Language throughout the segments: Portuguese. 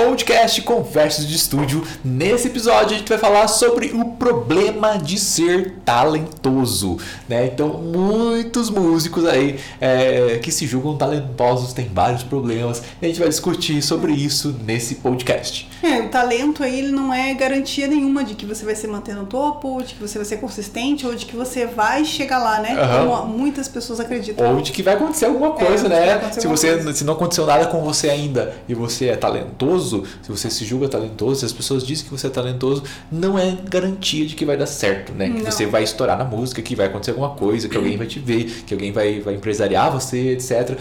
four podcast Conversas de Estúdio. Nesse episódio a gente vai falar sobre o problema de ser talentoso, né? Então muitos músicos aí é, que se julgam talentosos têm vários problemas. E a gente vai discutir sobre isso nesse podcast. É, o talento aí ele não é garantia nenhuma de que você vai se manter no topo, de que você vai ser consistente ou de que você vai chegar lá, né? Aham. Como muitas pessoas acreditam. Ou de que vai acontecer alguma coisa, É, né? Se você coisa. se não aconteceu nada com você ainda e você é talentoso, se você se julga talentoso, se as pessoas dizem que você é talentoso, não é garantia de que vai dar certo, né? Que Não. você vai estourar na música, que vai acontecer alguma coisa, que alguém vai te ver, que alguém vai, vai empresariar você, etc.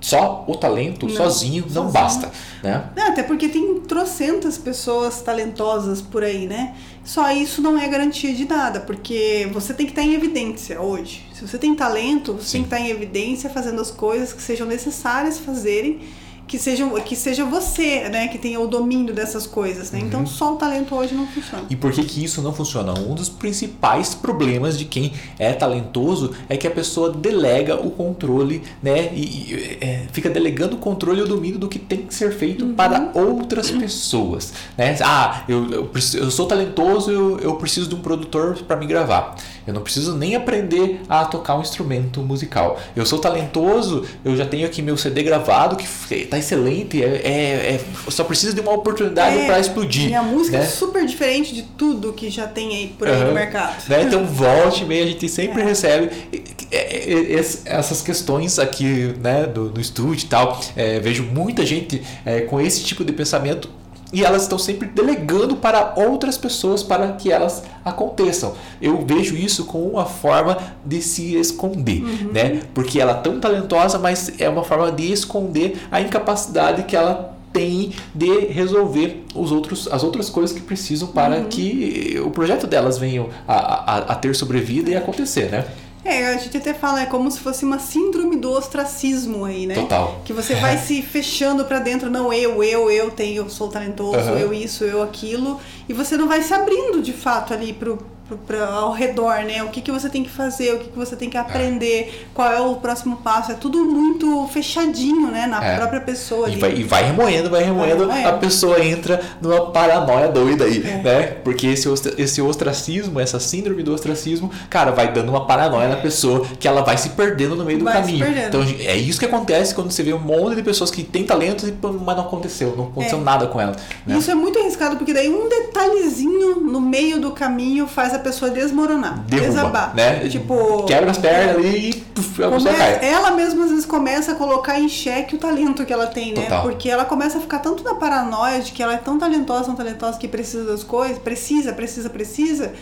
Só o talento Não, sozinho não sozinho. basta, né? Até porque tem trocentas pessoas talentosas por aí, né? Só isso não é garantia de nada, porque você tem que estar em evidência hoje. Se você tem talento, você Sim. tem que estar em evidência fazendo as coisas que sejam necessárias fazerem, que sejam que seja você, né, que tenha o domínio dessas coisas, né? Uhum. Então só o talento hoje não funciona. E por que, que isso não funciona? Um dos principais problemas de quem é talentoso é que a pessoa delega o controle, né? E, e, é, fica delegando o controle e o domínio do que tem que ser feito para outras pessoas. Né? Ah, eu, eu, eu sou talentoso, eu, eu preciso de um produtor para me gravar. Eu não preciso nem aprender a tocar um instrumento musical. Eu sou talentoso, eu já tenho aqui meu CD gravado que está excelente, é, é- é- só preciso de uma oportunidade É, para explodir. E a música né? é super diferente de tudo que já tem aí por aí Aham. no mercado. Né? Então, volte e meia, a gente sempre É. recebe é, é, essas questões aqui né, do, do estúdio e tal. Vejo muita gente com esse tipo de pensamento e elas estão sempre delegando para outras pessoas para que elas aconteçam. Eu vejo isso como uma forma de se esconder, Uhum. né? Porque ela é tão talentosa, mas é uma forma de esconder a incapacidade que ela tem de resolver os outros, as outras coisas que precisam para Uhum. que o projeto delas venham a, a, a ter sobrevida e acontecer, né? É, a gente até fala, é como se fosse uma síndrome do ostracismo aí, né? Total. Que você vai se fechando pra dentro, não, eu, eu, eu tenho, eu sou talentoso, Aham. eu isso, eu aquilo, e você não vai se abrindo de fato ali pro, pra- ao redor, né? O que, que você tem que fazer, o que, que você tem que aprender, qual é o próximo passo, é tudo muito fechadinho, né? Na É. própria pessoa E vai, e vai remoendo, vai remoendo, Vai remoendo. a pessoa entra numa paranoia doida aí, É. né? Porque esse, esse ostracismo, essa síndrome do ostracismo, cara, vai dando uma paranoia na pessoa que ela vai se perdendo no meio do Vai caminho. Então é isso que acontece quando você vê um monte de pessoas que têm talento, pô, mas não aconteceu, não aconteceu É. nada com ela. Né? Isso é muito arriscado, porque daí um detalhezinho no meio do caminho faz a pessoa desmoronar, Derruba, desabar. né? Tipo, Quebra as pernas ali e puf, a pessoa cai. ela mesma às vezes começa a colocar em xeque o talento que ela tem, né? Total. Porque ela começa a ficar tanto na paranoia de que ela é tão talentosa, tão talentosa que precisa das coisas, precisa, precisa, precisa.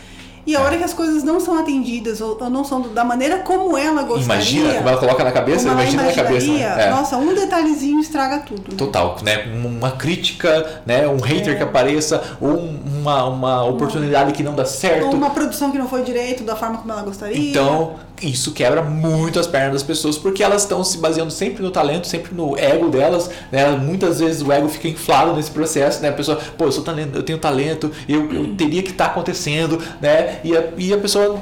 E a É. hora que as coisas não são atendidas ou, ou não são da maneira como ela gostaria. Imagina como ela coloca na cabeça, imagina na cabeça. né? É. Nossa, um detalhezinho estraga tudo. Total, né? Uma crítica, né? Um hater que apareça, ou um- uma, uma oportunidade que não dá certo. Ou uma produção que não foi direito da forma como ela gostaria. Então, isso quebra muito as pernas das pessoas, porque elas estão se baseando sempre no talento, sempre no ego delas, né? Muitas vezes o ego fica inflado nesse processo, né? A pessoa, pô, eu, sou talento, eu tenho talento, eu, eu teria que estar acontecendo, né? E a, e a pessoa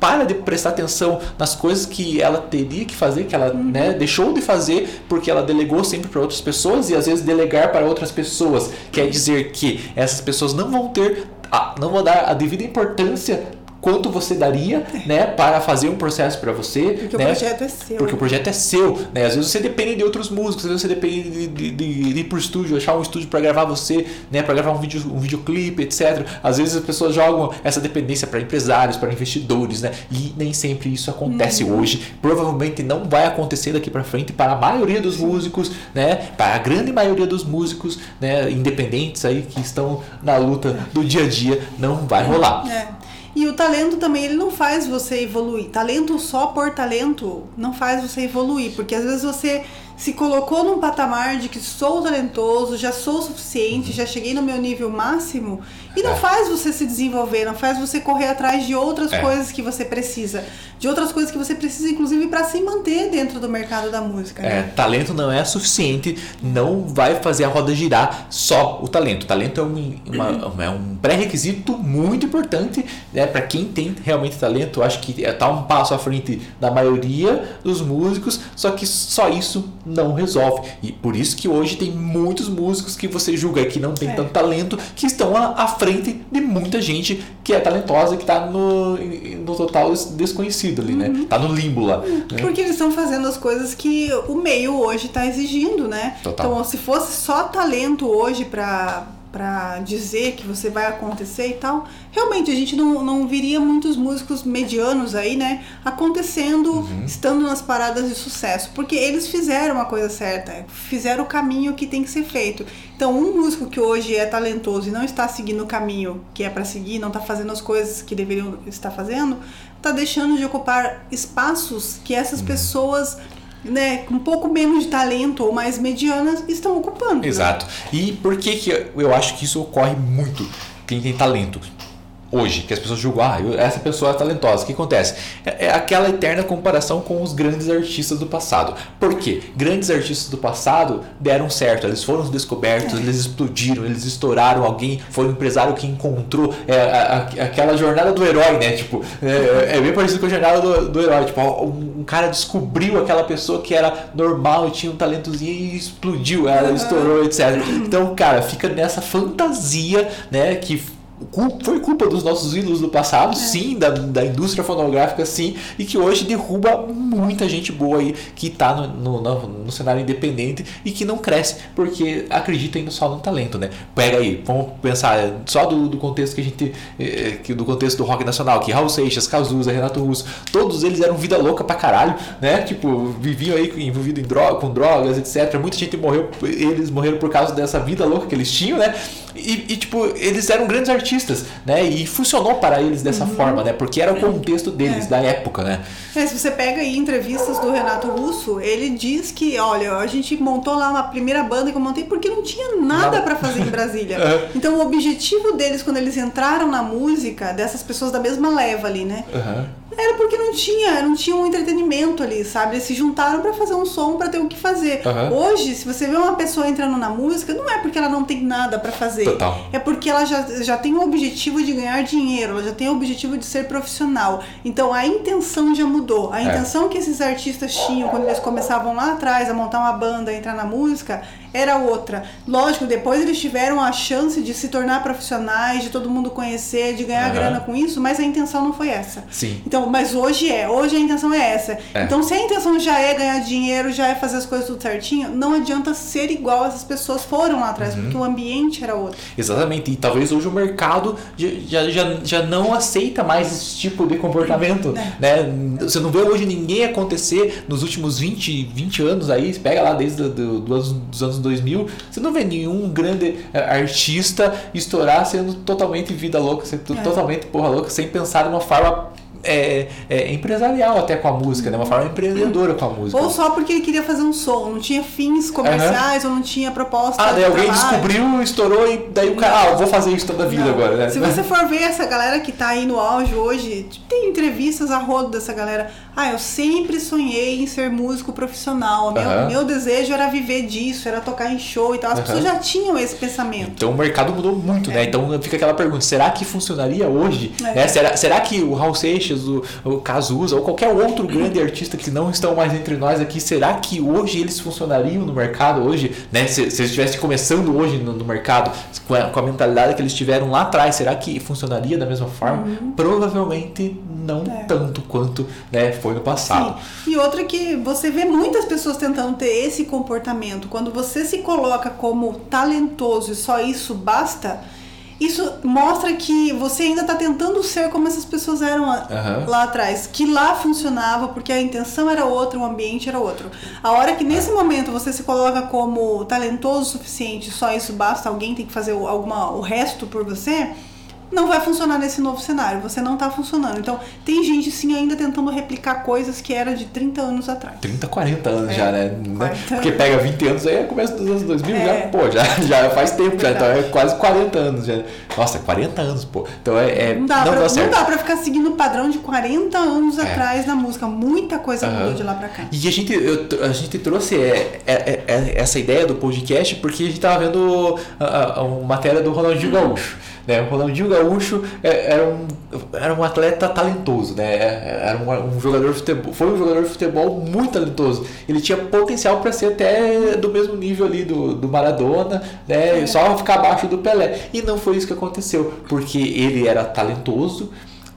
para de prestar atenção nas coisas que ela teria que fazer, que ela né, deixou de fazer porque ela delegou sempre para outras pessoas e às vezes delegar para outras pessoas quer dizer que essas pessoas não vão ter, a- não vão dar a devida importância quanto você daria, né, para fazer um processo para você, Porque né? o projeto é seu. Porque o projeto é seu, né? Às vezes você depende de outros músicos, às vezes você depende de, de, de- de ir pro estúdio, achar um estúdio para gravar você, né? Para gravar um vídeo, um videoclipe, etc. Às vezes as pessoas jogam essa dependência para empresários, para investidores, né? E nem sempre isso acontece hoje. Provavelmente não vai acontecer daqui para frente para a maioria dos músicos, né? Para a grande maioria dos músicos, né? Independentes aí que estão na luta do dia a dia, não vai rolar. É. E o talento também, ele não faz você evoluir. Talento só por talento não faz você evoluir, porque às vezes você se colocou num patamar de que sou talentoso, já sou suficiente, já cheguei no meu nível máximo, e não É. faz você se desenvolver, não faz você correr atrás de outras É. coisas que você precisa, de outras coisas que você precisa, inclusive, para se manter dentro do mercado da música. É, né? talento não é suficiente, não vai fazer a roda girar só o talento. Talento é um, uma- é um pré-requisito muito importante né, para quem tem realmente talento. Eu acho que está um passo à frente da maioria dos músicos, só que só isso não resolve. E por isso que hoje tem muitos músicos que você julga que não tem É. tanto talento, que estão à, à frente de muita gente que é talentosa, que está no, no total des- desconhecido ali, né? Tá no limbo lá. né? Porque eles estão fazendo as coisas que o meio hoje está exigindo, né? Total. Então, se fosse só talento hoje pra, pra dizer que você vai acontecer e tal, realmente a gente não, não viria muitos músicos medianos aí, né? Acontecendo, Uhum. estando nas paradas de sucesso. Porque eles fizeram a coisa certa, fizeram o caminho que tem que ser feito. Então, um músico que hoje é talentoso e não está seguindo o caminho que é pra seguir, não está fazendo as coisas que deveriam estar fazendo, tá deixando de ocupar espaços que essas Uhum. pessoas, né, com um pouco menos de talento ou mais medianas, estão ocupando. né? Exato. E por que, que eu acho que isso ocorre muito? Quem tem talento hoje, que as pessoas julgam, ah, essa pessoa é talentosa. O que acontece? É, é aquela eterna comparação com os grandes artistas do passado. Por quê? Grandes artistas do passado deram certo, eles foram descobertos, eles explodiram, eles estouraram, alguém foi um empresário que encontrou é, a- a- aquela jornada do herói, né? Tipo, é, é bem parecido com a jornada do, do herói. Tipo, um, um cara descobriu aquela pessoa que era normal e tinha um talentozinho e explodiu, ela estourou, etc. Então, cara, fica nessa fantasia, né? Que foi culpa dos nossos ídolos do passado, sim, da, da indústria fonográfica, sim, e que hoje derruba muita gente boa aí que tá no, no, no- cenário independente e que não cresce porque acredita ainda só no talento, né? Pega aí, vamos pensar é, só do, do contexto que a gente. eh, que do contexto do rock nacional, que Raul Seixas, Cazuza, Renato Russo, todos eles eram vida louca pra caralho, né? Tipo, viviam aí envolvido em droga, com drogas, etc. Muita gente morreu, eles morreram por causa dessa vida louca que eles tinham, né? E, e, tipo, eles eram grandes artistas, né? E funcionou para eles dessa forma, né? Porque era o contexto deles, É. da época, né? É, se você pega aí entrevistas do Renato Russo, ele diz que, olha, a gente montou lá uma primeira banda que eu montei porque não tinha nada pra fazer em Brasília. É. Então o objetivo deles quando eles entraram na música, dessas pessoas da mesma leva ali, né? Aham. Era porque não tinha, não tinha um entretenimento ali, sabe? Eles se juntaram pra fazer um som, pra ter o que fazer. Aham. Hoje, se você vê uma pessoa entrando na música, não é porque ela não tem nada pra fazer. Total. É porque ela já, já tem o objetivo de ganhar dinheiro, ela já tem o objetivo de ser profissional. Então a intenção já mudou. A É. intenção que esses artistas tinham quando eles começavam lá atrás a montar uma banda, a entrar na música, era outra. Lógico, depois eles tiveram a chance de se tornar profissionais, de todo mundo conhecer, de ganhar Aham. grana com isso, mas a intenção não foi essa. Sim. Então, mas hoje é, hoje a intenção é essa. É. Então, se a intenção já é ganhar dinheiro, já é fazer as coisas tudo certinho, não adianta ser igual essas pessoas foram lá atrás, Uhum. porque o ambiente era outro. Exatamente, e talvez hoje o mercado já, já, já não aceita mais esse tipo de comportamento, É. né? Você não vê hoje ninguém acontecer nos últimos 20, 20 anos aí, pega lá desde do, do dos anos 2000, você não vê nenhum grande eh, artista estourar sendo totalmente vida louca, sendo É. totalmente porra louca, sem pensar de uma forma é, é, empresarial até com a música, né? Uma forma empreendedora com a música. Ou só porque ele queria fazer um som, não tinha fins comerciais ou não tinha proposta. Ah, daí alguém trabalho. descobriu, estourou e daí o cara, ah, eu vou fazer isso toda a vida Não. agora, né? Se você for ver essa galera que tá aí no auge hoje, tem entrevistas a rodo dessa galera. Ah, eu sempre sonhei em ser músico profissional. Meu, Aham. meu desejo era viver disso, era tocar em show e tal. As Aham. pessoas já tinham esse pensamento. Então o mercado mudou muito, né? Então fica aquela pergunta: será que funcionaria hoje? É. Né? Será, será que o Raul Seixas, o, o Cazuza ou qualquer outro grande artista que não estão mais entre nós aqui, será que hoje eles funcionariam no mercado hoje? Né? Se, se eles estivessem começando hoje no, no mercado, com a, com a mentalidade que eles tiveram lá atrás, será que funcionaria da mesma forma? Provavelmente não Uhum. É. tanto quanto né, foi no passado. Sim. E outra que você vê muitas pessoas tentando ter esse comportamento. Quando você se coloca como talentoso e só isso basta, isso mostra que você ainda está tentando ser como essas pessoas eram Aham. lá atrás. Que lá funcionava porque a intenção era outra, o ambiente era outro. A hora que nesse momento você se coloca como talentoso o suficiente, só isso basta, alguém tem que fazer alguma, o resto por você. Não vai funcionar nesse novo cenário, você não tá funcionando. Então, tem gente sim ainda tentando replicar coisas que era de 30 anos atrás. 30, 40 anos É, já, né? 40 Porque pega 20 anos aí é começo dos anos 2000, É. já, pô, já, já faz tempo, já, então é Verdade. quase 40 anos já. Nossa, 40 anos, pô. Então é. é Não dá, não pra, dá não dá pra ficar seguindo o padrão de 40 anos É. atrás na música. Muita coisa Aham. mudou de lá pra cá. E a gente, eu- a gente trouxe é, essa ideia do podcast porque a gente tava vendo a, a, a matéria do Ronaldinho Gaúcho. Né? O Ronaldinho Gaúcho é, era um, era um atleta talentoso, né? Era um, um jogador de futebol, foi um jogador de futebol muito talentoso. Ele tinha potencial para ser até do mesmo nível ali do, do Maradona, né? É. Só ficar abaixo do Pelé. E não foi isso que aconteceu, porque ele era talentoso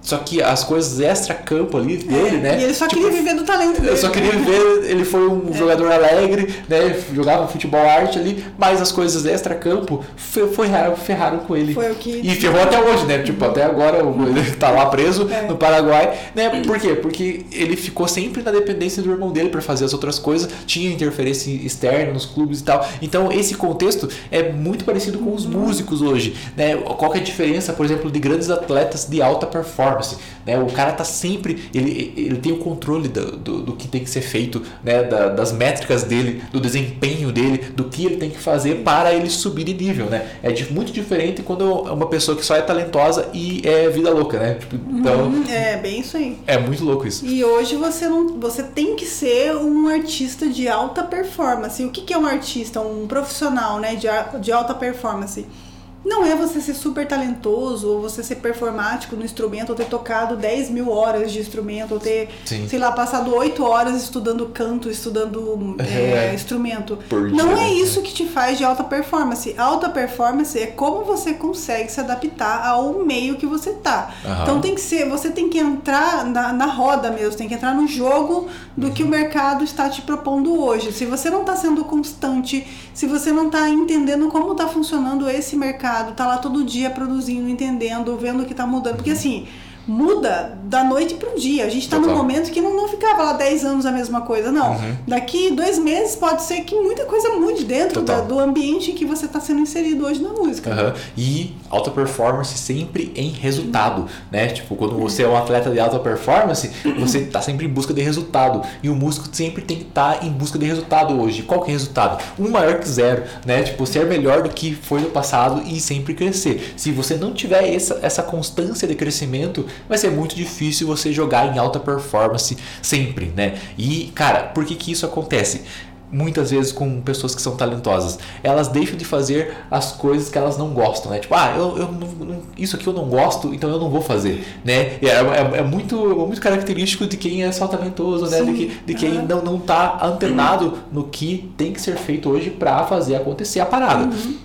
só que as coisas extra-campo ali dele, é, né? E ele só tipo, queria viver do talento dele. Eu só queria viver, ele foi um é. jogador alegre, né? Jogava futebol arte ali, mas as coisas extra-campo ferraram, ferraram com ele. Foi o que. E ferrou até hoje, né? Tipo, até agora ele tá lá preso é. no Paraguai, né? Por quê? Porque ele ficou sempre na dependência do irmão dele para fazer as outras coisas, tinha interferência externa nos clubes e tal. Então, esse contexto é muito parecido com os músicos hoje, né? Qual que é a diferença, por exemplo, de grandes atletas de alta performance? Performance. Né? O cara tá sempre. Ele, ele tem o controle do, do, do que tem que ser feito, né? Da, das métricas dele, do desempenho dele, do que ele tem que fazer para ele subir de nível. Né? É de, muito diferente quando é uma pessoa que só é talentosa e é vida louca, né? Tipo, então, uhum, é bem isso aí. É muito louco isso. E hoje você não. Você tem que ser um artista de alta performance. O que, que é um artista? Um profissional né, de, de alta performance não é você ser super talentoso ou você ser performático no instrumento ou ter tocado 10 mil horas de instrumento ou ter, Sim. sei lá, passado 8 horas estudando canto, estudando é, é, instrumento. Não é isso que te faz de alta performance. Alta performance é como você consegue se adaptar ao meio que você tá. Uhum. Então tem que ser, você tem que entrar na, na roda mesmo, tem que entrar no jogo do uhum. que o mercado está te propondo hoje. Se você não está sendo constante, se você não está entendendo como está funcionando esse mercado, mercado, tá lá todo dia produzindo, entendendo, vendo o que tá mudando. Porque assim, muda da noite para o dia. A gente está num momento que não, não ficava lá 10 anos a mesma coisa, não. Uhum. Daqui dois meses pode ser que muita coisa mude dentro da, do ambiente em que você está sendo inserido hoje na música. Uhum. E alta performance sempre em resultado, uhum. né? Tipo, quando você é um atleta de alta performance, você está sempre em busca de resultado. E o músico sempre tem que estar tá em busca de resultado hoje. Qual que é o resultado? Um maior que zero, né? Tipo, ser melhor do que foi no passado e sempre crescer. Se você não tiver essa, essa constância de crescimento, vai ser muito difícil você jogar em alta performance sempre, né? E, cara, por que que isso acontece? muitas vezes com pessoas que são talentosas. Elas deixam de fazer as coisas que elas não gostam, né? Tipo, ah, eu, eu não, isso aqui eu não gosto, então eu não vou fazer, né? É, é, é muito, muito característico de quem é só talentoso, né? De, que, de quem uhum. não, não tá antenado no que tem que ser feito hoje para fazer acontecer a parada. Uhum.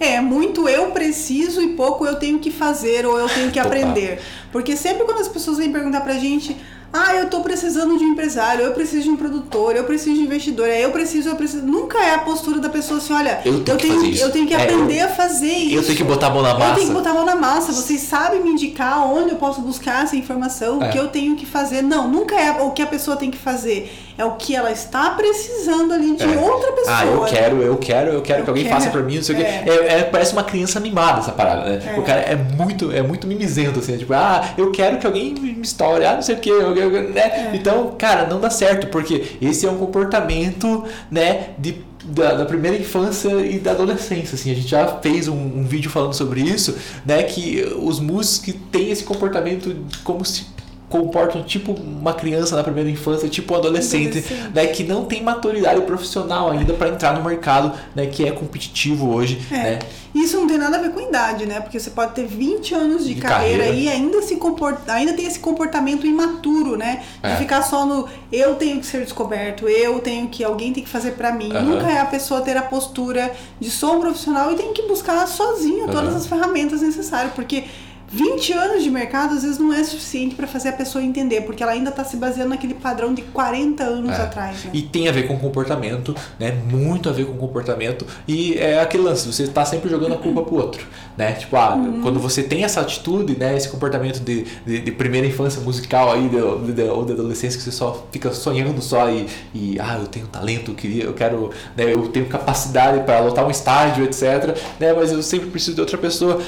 É, muito eu preciso e pouco eu tenho que fazer ou eu tenho que aprender. Porque sempre quando as pessoas vêm perguntar pra gente, ah, eu tô precisando de um empresário, eu preciso de um produtor, eu preciso de um investidor, é, eu preciso, eu preciso. Nunca é a postura da pessoa assim, olha, eu tenho, eu tenho, que, eu tenho que aprender é, eu, a fazer isso. Eu tenho que botar a mão na massa. Eu tenho que botar a mão na massa. Vocês sabem me indicar onde eu posso buscar essa informação, é. o que eu tenho que fazer. Não, nunca é o que a pessoa tem que fazer. É o que ela está precisando ali de é. outra pessoa. Ah, eu quero, eu quero, eu quero eu que alguém quero. faça por mim, não sei o é. é, parece uma criança animada essa parada, né? O cara é muito, é muito mimizento, assim, tipo, ah, eu quero que alguém me estoure, ah, não sei o que, né? Então, cara, não dá certo, porque esse é um comportamento, né, de da, da, primeira infância e da adolescência. Assim, a gente já fez um, um, vídeo falando sobre isso, né? Que os músicos que têm esse comportamento como se comportam tipo uma criança na primeira infância, tipo um adolescente, adolescente. Né, que não tem maturidade profissional ainda para entrar no mercado, né, que é competitivo hoje, é. né? Isso não tem nada a ver com idade, né? Porque você pode ter 20 anos de, de carreira, carreira, e ainda se comporta, ainda tem esse comportamento imaturo, né? De é. ficar só no eu tenho que ser descoberto, eu tenho que alguém tem que fazer para mim. Uhum. Nunca é a pessoa ter a postura de sou um profissional e tem que buscar sozinho uhum. todas as ferramentas necessárias, porque 20 anos de mercado às vezes não é suficiente para fazer a pessoa entender, porque ela ainda está se baseando naquele padrão de 40 anos é. atrás. Né? E tem a ver com comportamento, né? Muito a ver com comportamento. E é aquele lance, você está sempre jogando a culpa pro outro, né? Tipo, ah, uhum. quando você tem essa atitude, né? Esse comportamento de, de, de primeira infância musical aí, de, de, ou de adolescência, que você só fica sonhando só e, e ah, eu tenho talento, eu, queria, eu quero, né? Eu tenho capacidade para lotar um estádio, etc. Né? Mas eu sempre preciso de outra pessoa.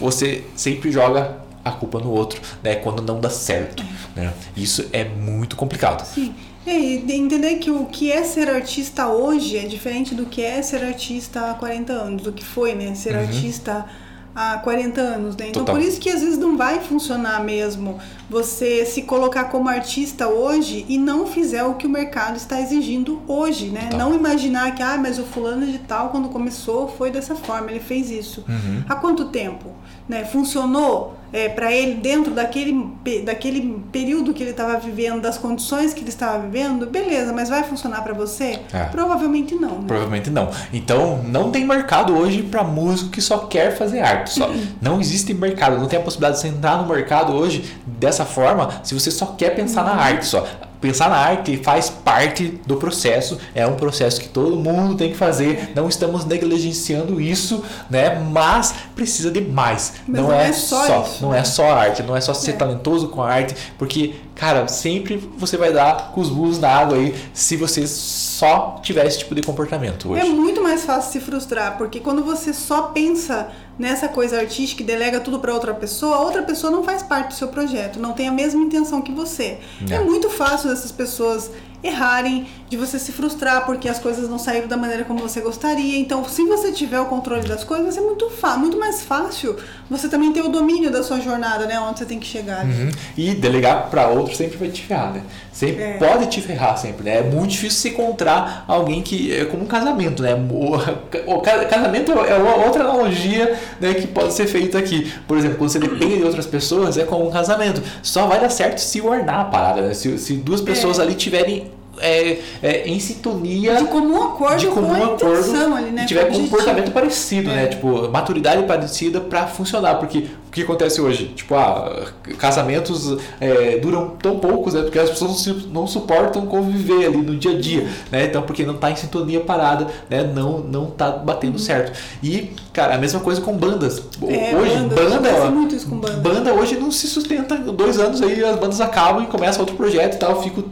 Você sempre joga joga a culpa no outro, né? Quando não dá certo, né? Isso é muito complicado. Sim. É, e entender que o que é ser artista hoje é diferente do que é ser artista há 40 anos, do que foi, né? Ser uhum. artista há 40 anos, né? Então Total. por isso que às vezes não vai funcionar mesmo você se colocar como artista hoje e não fizer o que o mercado está exigindo hoje, né? Total. Não imaginar que, ah, mas o fulano de tal quando começou foi dessa forma, ele fez isso. Uhum. Há quanto tempo? Né? Funcionou é, para ele dentro daquele, daquele período que ele estava vivendo, das condições que ele estava vivendo? Beleza, mas vai funcionar para você? É. Provavelmente não. Né? Provavelmente não. Então, não tem mercado hoje para músico que só quer fazer arte. Só. Uhum. Não existe mercado. Não tem a possibilidade de você entrar no mercado hoje dessa forma se você só quer pensar Uhum. na arte só. Pensar na arte faz parte do processo, é um processo que todo mundo tem que fazer. Não estamos negligenciando isso, né? Mas precisa de mais. Mas não, não é, é só só, isso, não né? é só arte, não é só ser É. talentoso com a arte, porque, cara, sempre você vai dar com os burros na água aí se você só tiver esse tipo de comportamento hoje. É muito mais fácil se frustrar, porque quando você só pensa nessa coisa artística e delega tudo para outra pessoa, a outra pessoa não faz parte do seu projeto, não tem a mesma intenção que você. É. É, muito fácil dessas pessoas errarem, de você se frustrar porque as coisas não saíram da maneira como você gostaria. Então, se você tiver o controle das coisas, vai ser muito, muito mais fácil você também ter o domínio da sua jornada, né? Onde você tem que chegar. Uhum. E delegar para outro sempre vai te ferrar, né? Sempre É. pode te ferrar sempre, né? É muito difícil se encontrar alguém que é como um casamento, né? O, o ca- casamento é uma outra analogia né, que pode ser feita aqui. Por exemplo, quando você depende de outras pessoas, é como um casamento. Só vai dar certo se ornar a parada, né? Se, se duas pessoas É. ali tiverem é, é, em sintonia De comum acordo de comum com acordo ali, né? e tiver com comportamento parecido, né? É. Tipo, maturidade parecida pra funcionar. Porque que acontece hoje? Tipo, ah, casamentos é, duram tão poucos, né? Porque as pessoas não, não suportam conviver ali no dia a dia, né? Então, porque não tá em sintonia parada, né? Não, não tá batendo certo. E, cara, a mesma coisa com bandas. Uhum. É, hoje, banda, banda, muito isso com banda. hoje não se sustenta. Dois anos aí as bandas acabam e começa outro projeto e tal. Eu Fico,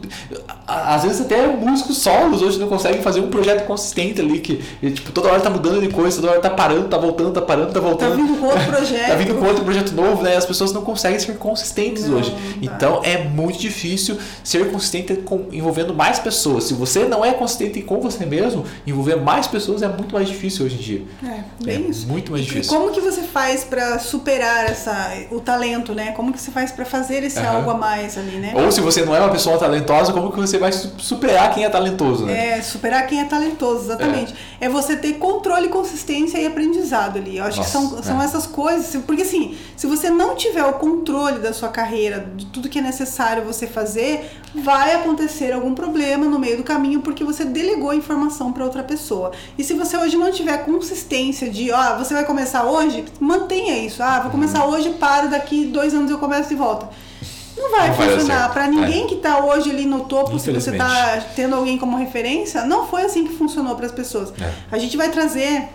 às vezes até músicos solos hoje não conseguem fazer um projeto consistente ali, que tipo, toda hora tá mudando de coisa, toda hora tá parando, tá voltando, tá parando, tá Tá voltando. vindo com outro projeto. Tá vindo com outro projeto novo, né? As pessoas não conseguem ser consistentes Não, hoje. não. Então é muito difícil ser consistente com, envolvendo mais pessoas. Se você não é consistente com você mesmo, envolver mais pessoas é muito mais difícil hoje em dia. É, bem é isso. muito mais E difícil. como que você faz pra superar essa, o talento, né? Como que você faz pra fazer esse Aham. algo a mais ali, né? Ou se você não é uma pessoa talentosa, como que você vai su- superar quem é talentoso, né? É, superar quem é talentoso, exatamente. É, você ter controle, consistência e aprendizado ali. Eu acho Nossa, que são, são é. essas coisas. Porque assim, se você não tiver o controle da sua carreira, de tudo que é necessário você fazer, vai acontecer algum problema no meio do caminho porque você delegou a informação para outra pessoa. E se você hoje não tiver consistência de, ó, você vai começar hoje, mantenha isso. Ah, vou começar Uhum. hoje, paro, daqui dois anos eu começo de volta. Não vai Não funcionar. Para ninguém que tá hoje ali no topo, se você Infelizmente. tá tendo alguém como referência, não foi assim que funcionou para as pessoas. É. A gente vai trazer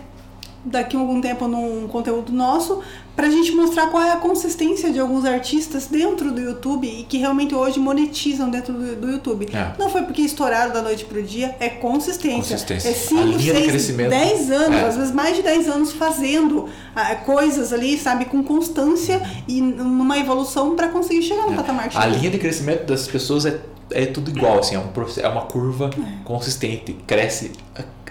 daqui a algum tempo num conteúdo nosso pra gente mostrar qual é a consistência de alguns artistas dentro do YouTube e que realmente hoje monetizam dentro do, do YouTube. É. Não foi porque estouraram da noite pro dia, é consistência. Consistência. É A 5, linha de 6, crescimento. 10 anos, É. às vezes mais de 10 anos fazendo ah, coisas ali, sabe, com constância e numa evolução pra conseguir chegar no patamar que A linha de crescimento das pessoas é, é tudo igual, assim, é, um, é uma curva consistente, cresce.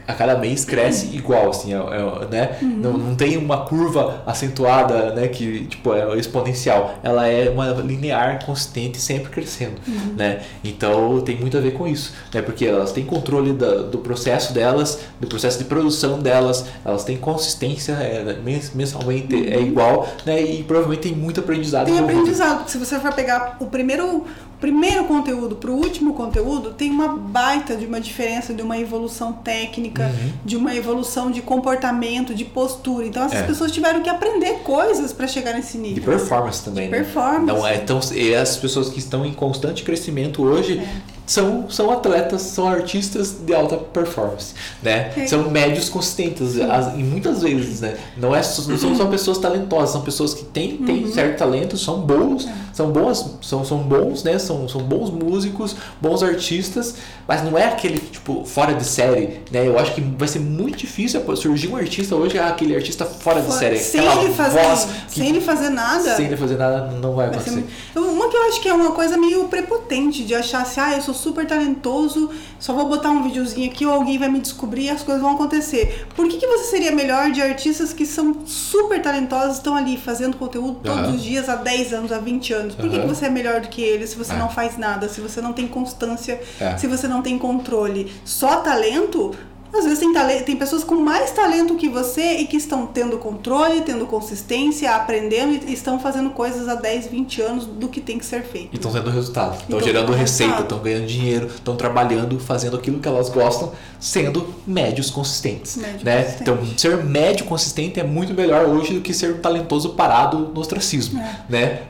A cada mês cresce igual, assim, é, é, né? Não, não tem uma curva acentuada, né? Que tipo é exponencial. Ela é uma linear, consistente, sempre crescendo, né? Então tem muito a ver com isso, né? Porque elas têm controle da, do processo delas, do processo de produção delas, elas têm consistência, é, mens- mensalmente é igual, né? E provavelmente tem muito aprendizado. Tem aprendizado, se você for pegar o primeiro, primeiro conteúdo pro último conteúdo, tem uma baita de uma diferença, de uma evolução técnica, Uhum. de uma evolução de comportamento, de postura. Então essas É. pessoas tiveram que aprender coisas para chegar nesse De nível. performance também, né? performance. Não é tão, as pessoas que estão em constante crescimento hoje É. são, são atletas, são artistas de alta performance, né? É. São médios consistentes, as- e muitas vezes, né? Não, é, não são só pessoas talentosas, são pessoas que têm, têm Uhum. certo talento, são bons, É. são boas, são, são bons, né? São, são bons músicos, bons artistas, mas não é aquele tipo fora de série, né? Eu acho que vai ser muito difícil surgir um artista hoje, ah, aquele artista fora de série, sem ele fazer, que sem ele fazer nada. sem ele fazer nada não vai Vai ser acontecer. muito- Uma que eu acho que é uma coisa meio prepotente de achar assim, ah, eu sou super talentoso, só vou botar um videozinho aqui ou alguém vai me descobrir e as coisas vão acontecer. Por que, que você seria melhor de artistas que são super talentosos, estão ali fazendo conteúdo todos Aham. os dias há 10 anos, há 20 anos? Por que, que Aham. você é melhor do que eles se você É. não faz nada, se você não tem constância, É. se você não tem controle? Só talento? Às vezes tem, tem pessoas com mais talento que você e que estão tendo controle, tendo consistência, aprendendo e estão fazendo coisas há 10, 20 anos do que tem que ser feito. E estão tendo resultado. Estão Então, gerando receita, estão ganhando dinheiro, estão trabalhando, fazendo aquilo que elas gostam, sendo médios consistentes. Médio né? consistente. Então, ser médio consistente é muito melhor hoje do que ser um talentoso parado no ostracismo. É. Né?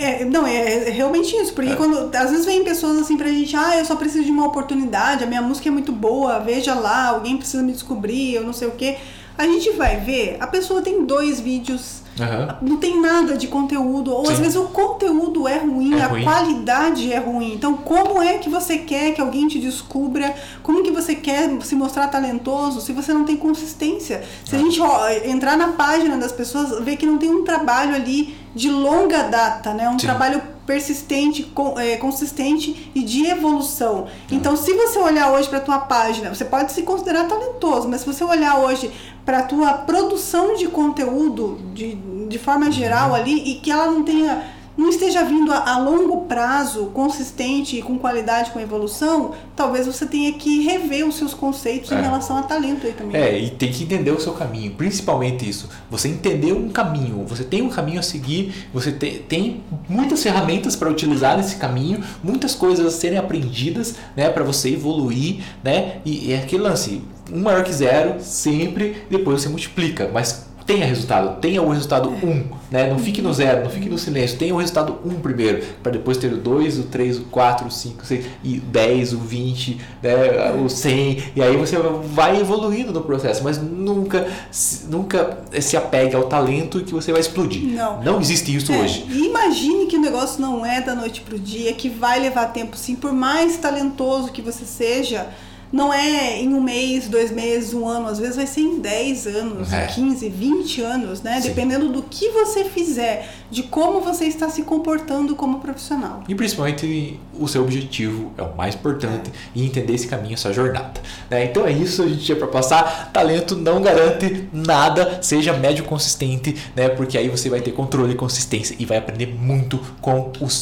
É, não, é, é realmente isso, porque É. quando às vezes vem pessoas assim pra gente, ah, eu só preciso de uma oportunidade, a minha música é muito boa, veja lá, alguém precisa me descobrir, eu não sei o quê. A gente vai ver, a pessoa tem dois vídeos, Aham. não tem nada de conteúdo, ou às Sim. vezes o conteúdo é ruim, É a ruim. qualidade é ruim. Então, como é que você quer que alguém te descubra? Como que você quer se mostrar talentoso se você não tem consistência? Se a É. gente ó, entrar na página das pessoas, ver que não tem um trabalho ali de longa data, né? Um Sim. trabalho persistente, com- é, consistente e de evolução. Então, se você olhar hoje para tua página, você pode se considerar talentoso, mas se você olhar hoje para tua produção de conteúdo de, de forma geral ali e que ela não tenha não esteja vindo a, a longo prazo, consistente, com qualidade, com evolução, talvez você tenha que rever os seus conceitos É. em relação a talento aí também. É, e tem que entender o seu caminho, principalmente isso. Você entender um caminho, você tem um caminho a seguir, você te- tem muitas ferramentas para utilizar nesse caminho, muitas coisas a serem aprendidas, né, para você evoluir, né? E, e é aquele lance, um maior que zero, sempre, depois você multiplica, mas tenha resultado, tenha o resultado 1, um, né? Não fique no zero, não fique no silêncio, tenha o resultado 1 um primeiro, para depois ter o 2, o 3, o 4, o 5, o 6, e o 10, o 20, né? o 100, e aí você vai evoluindo no processo, mas nunca, se- nunca se apegue ao talento que você vai explodir. Não. Não existe isso É, hoje. e imagine que o negócio não é da noite pro dia, que vai levar tempo sim, por mais talentoso que você seja, não é em um mês, dois meses, um ano, às vezes vai ser em 10 anos, É. em 15, 20 anos, né? Sim. Dependendo do que você fizer, de como você está se comportando como profissional. E principalmente o seu objetivo é o mais importante e entender esse caminho, essa jornada. né? Então é isso, a gente tinha para passar. Talento não garante nada, seja médio consistente, né? Porque aí você vai ter controle e consistência e vai aprender muito com, os,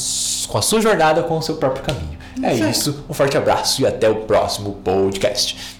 com a sua jornada, com o seu próprio caminho. É Isso um forte abraço e até o próximo podcast.